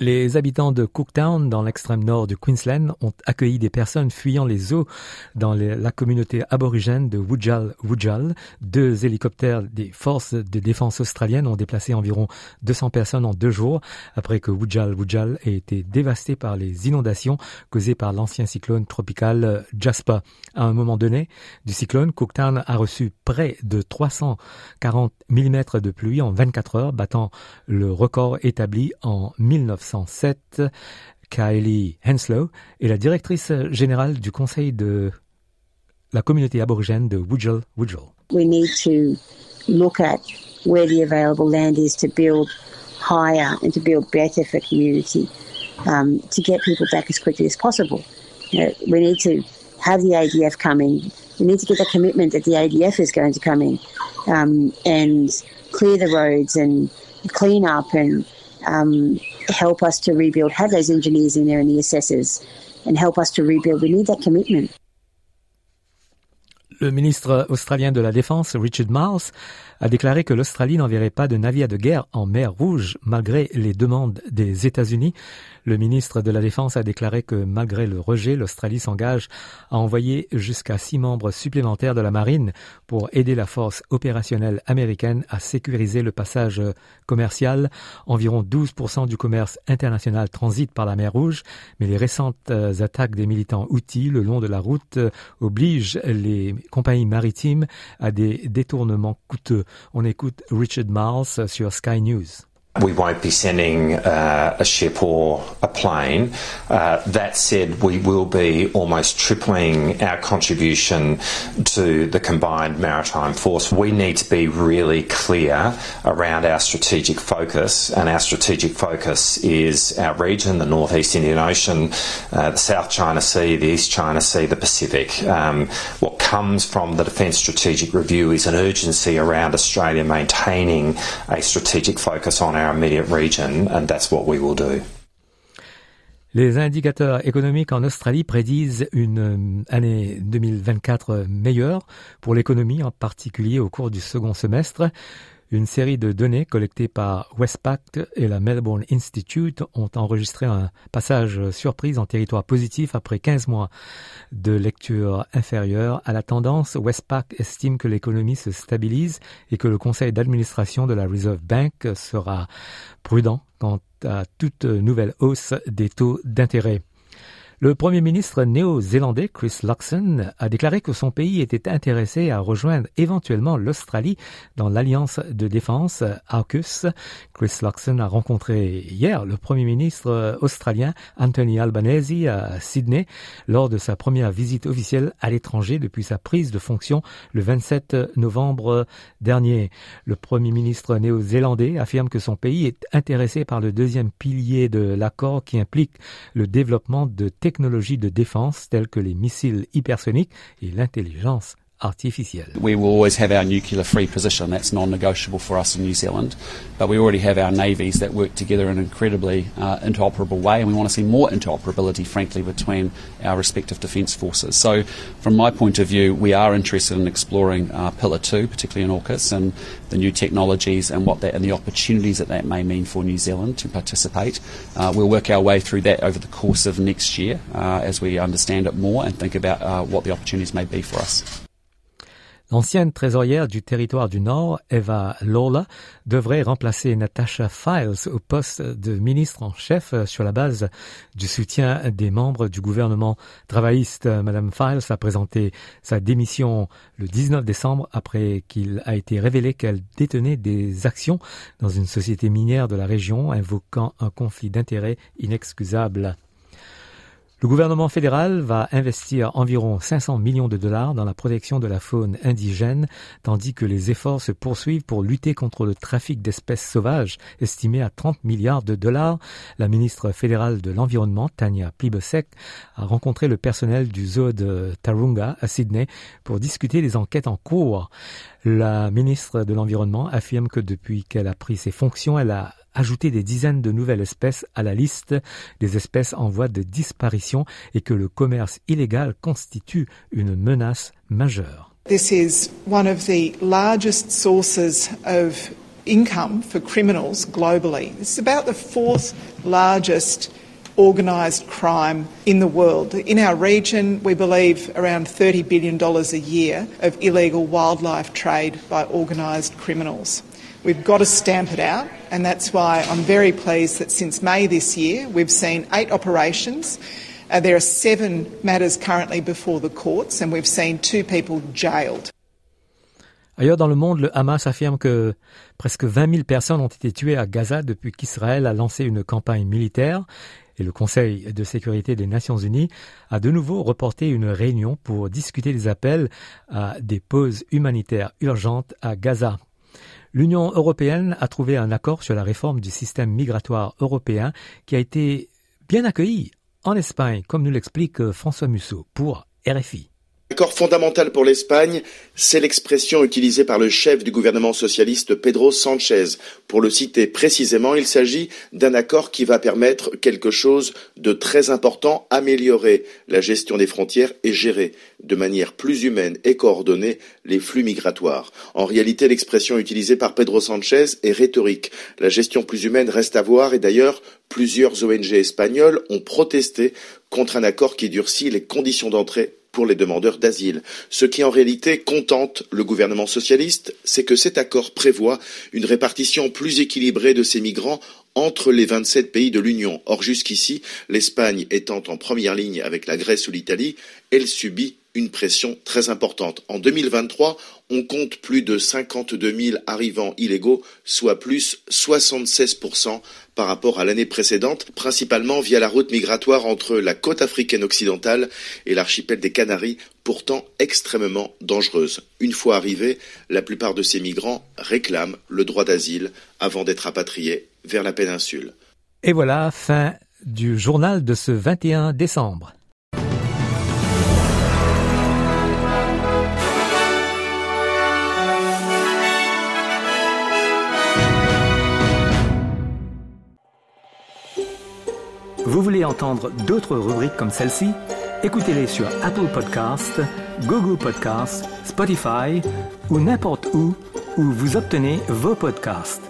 Les habitants de Cooktown, dans l'extrême nord du Queensland, ont accueilli des personnes fuyant les eaux dans la communauté aborigène de Wujal Wujal. Deux hélicoptères des forces de défense australiennes ont déplacé environ 200 personnes en deux jours après que Wujal Wujal ait été dévasté par les inondations causées par l'ancien cyclone tropical Jasper. À un moment donné du cyclone, Cooktown a reçu près de 340 mm de pluie en 24 heures, battant le record établi en 1900. 1907, Kylie Henslow est la directrice générale du conseil de la communauté aborigène de Wujal Wujal. We need to look at where the available land is to build higher and to build better for community, um, to get people back as quickly as possible. We need to have the ADF come in. We need to get the commitment that the ADF is going to come in um, and clear the roads and clean up and um, help us to rebuild, have those engineers in there and the assessors, and help us to rebuild. We need that commitment. Le ministre australien de la Défense, Richard Marles, a déclaré que l'Australie n'enverrait pas de navires de guerre en mer Rouge malgré les demandes des États-Unis. Le ministre de la Défense a déclaré que malgré le rejet, l'Australie s'engage à envoyer jusqu'à six membres supplémentaires de la marine pour aider la force opérationnelle américaine à sécuriser le passage commercial. Environ 12% du commerce international transite par la mer Rouge, mais les récentes attaques des militants outils le long de la route obligent les compagnies maritimes à des détournements coûteux. On écoute Richard Miles sur Sky News. We won't be sending uh, a ship or a plane. Uh, that said, we will be almost tripling our contribution to the combined maritime force. We need to be really clear around our strategic focus, and our strategic focus is our region, the Northeast Indian Ocean, uh, the South China Sea, the East China Sea, the Pacific. Um, what comes from the Defence Strategic Review is an urgency around Australia maintaining a strategic focus on our Les indicateurs économiques en Australie prédisent une euh, année 2024 meilleure pour l'économie, en particulier au cours du second semestre. Une série de données collectées par Westpac et la Melbourne Institute ont enregistré un passage surprise en territoire positif après 15 mois de lecture inférieure à la tendance. Westpac estime que l'économie se stabilise et que le conseil d'administration de la Reserve Bank sera prudent quant à toute nouvelle hausse des taux d'intérêt. Le Premier ministre néo-zélandais Chris Luxon a déclaré que son pays était intéressé à rejoindre éventuellement l'Australie dans l'alliance de défense AUKUS. Chris Luxon a rencontré hier le Premier ministre australien Anthony Albanese à Sydney lors de sa première visite officielle à l'étranger depuis sa prise de fonction le 27 novembre dernier. Le Premier ministre néo-zélandais affirme que son pays est intéressé par le deuxième pilier de l'accord qui implique le développement de de défense telles que les missiles hypersoniques et l'intelligence artificielle. We will always have our nuclear free position. That's non-negotiable for us in New Zealand. But we already have our navies that work together in an incredibly uh, interoperable way, and we want to see more interoperability, frankly, between our respective defence forces. So, from my point of view, we are interested in exploring uh, Pillar 2, particularly in AUKUS, and the new technologies and what that and the opportunities that that may mean for New Zealand to participate. Uh, we'll work our way through that over the course of next year uh, as we understand it more and think about uh, what the opportunities may be for us. L'ancienne trésorière du territoire du Nord, Eva Lola, devrait remplacer Natasha Files au poste de ministre en chef sur la base du soutien des membres du gouvernement travailliste. Madame Files a présenté sa démission le 19 décembre après qu'il a été révélé qu'elle détenait des actions dans une société minière de la région invoquant un conflit d'intérêts inexcusable. Le gouvernement fédéral va investir environ 500 millions de dollars dans la protection de la faune indigène, tandis que les efforts se poursuivent pour lutter contre le trafic d'espèces sauvages, estimé à 30 milliards de dollars. La ministre fédérale de l'Environnement, Tania Plibersek, a rencontré le personnel du zoo de Tarunga à Sydney pour discuter des enquêtes en cours. La ministre de l'Environnement affirme que depuis qu'elle a pris ses fonctions, elle a ajouté des dizaines de nouvelles espèces à la liste des espèces en voie de disparition et que le commerce illégal constitue une menace majeure. This is one of the largest sources of income for criminals globally. It's about the fourth largest organised crime in the world. In our region, we believe around $30 billion a year of illegal wildlife trade by organised criminals. We've got to stamp it out, and that's why I'm very pleased that since May this year, we've seen eight operations. Uh, there are seven matters currently before the courts, and we've seen two people jailed. Ailleurs dans le monde, le Hamas affirme que presque 20 000 personnes ont été tuées à Gaza depuis qu'Israël a lancé une campagne militaire et le Conseil de sécurité des Nations Unies a de nouveau reporté une réunion pour discuter des appels à des pauses humanitaires urgentes à Gaza. L'Union européenne a trouvé un accord sur la réforme du système migratoire européen qui a été bien accueilli en Espagne, comme nous l'explique François Musso pour RFI. L'accord fondamental pour l'Espagne, c'est l'expression utilisée par le chef du gouvernement socialiste Pedro Sanchez. Pour le citer précisément, il s'agit d'un accord qui va permettre quelque chose de très important, améliorer la gestion des frontières et gérer de manière plus humaine et coordonnée les flux migratoires. En réalité, l'expression utilisée par Pedro Sanchez est rhétorique. La gestion plus humaine reste à voir et d'ailleurs, plusieurs ONG espagnoles ont protesté contre un accord qui durcit les conditions d'entrée pour les demandeurs d'asile. Ce qui en réalité contente le gouvernement socialiste, c'est que cet accord prévoit une répartition plus équilibrée de ces migrants entre les 27 pays de l'Union. Or, jusqu'ici, l'Espagne étant en première ligne avec la Grèce ou l'Italie, elle subit une pression très importante. En 2023, on compte plus de 52 000 arrivants illégaux, soit plus 76 par rapport à l'année précédente, principalement via la route migratoire entre la côte africaine occidentale et l'archipel des Canaries, pourtant extrêmement dangereuse. Une fois arrivés, la plupart de ces migrants réclament le droit d'asile avant d'être rapatriés vers la péninsule. Et voilà, fin du journal de ce 21 décembre. Vous voulez entendre d'autres rubriques comme celle-ci? Écoutez-les sur Apple Podcasts, Google Podcasts, Spotify ou n'importe où où vous obtenez vos podcasts.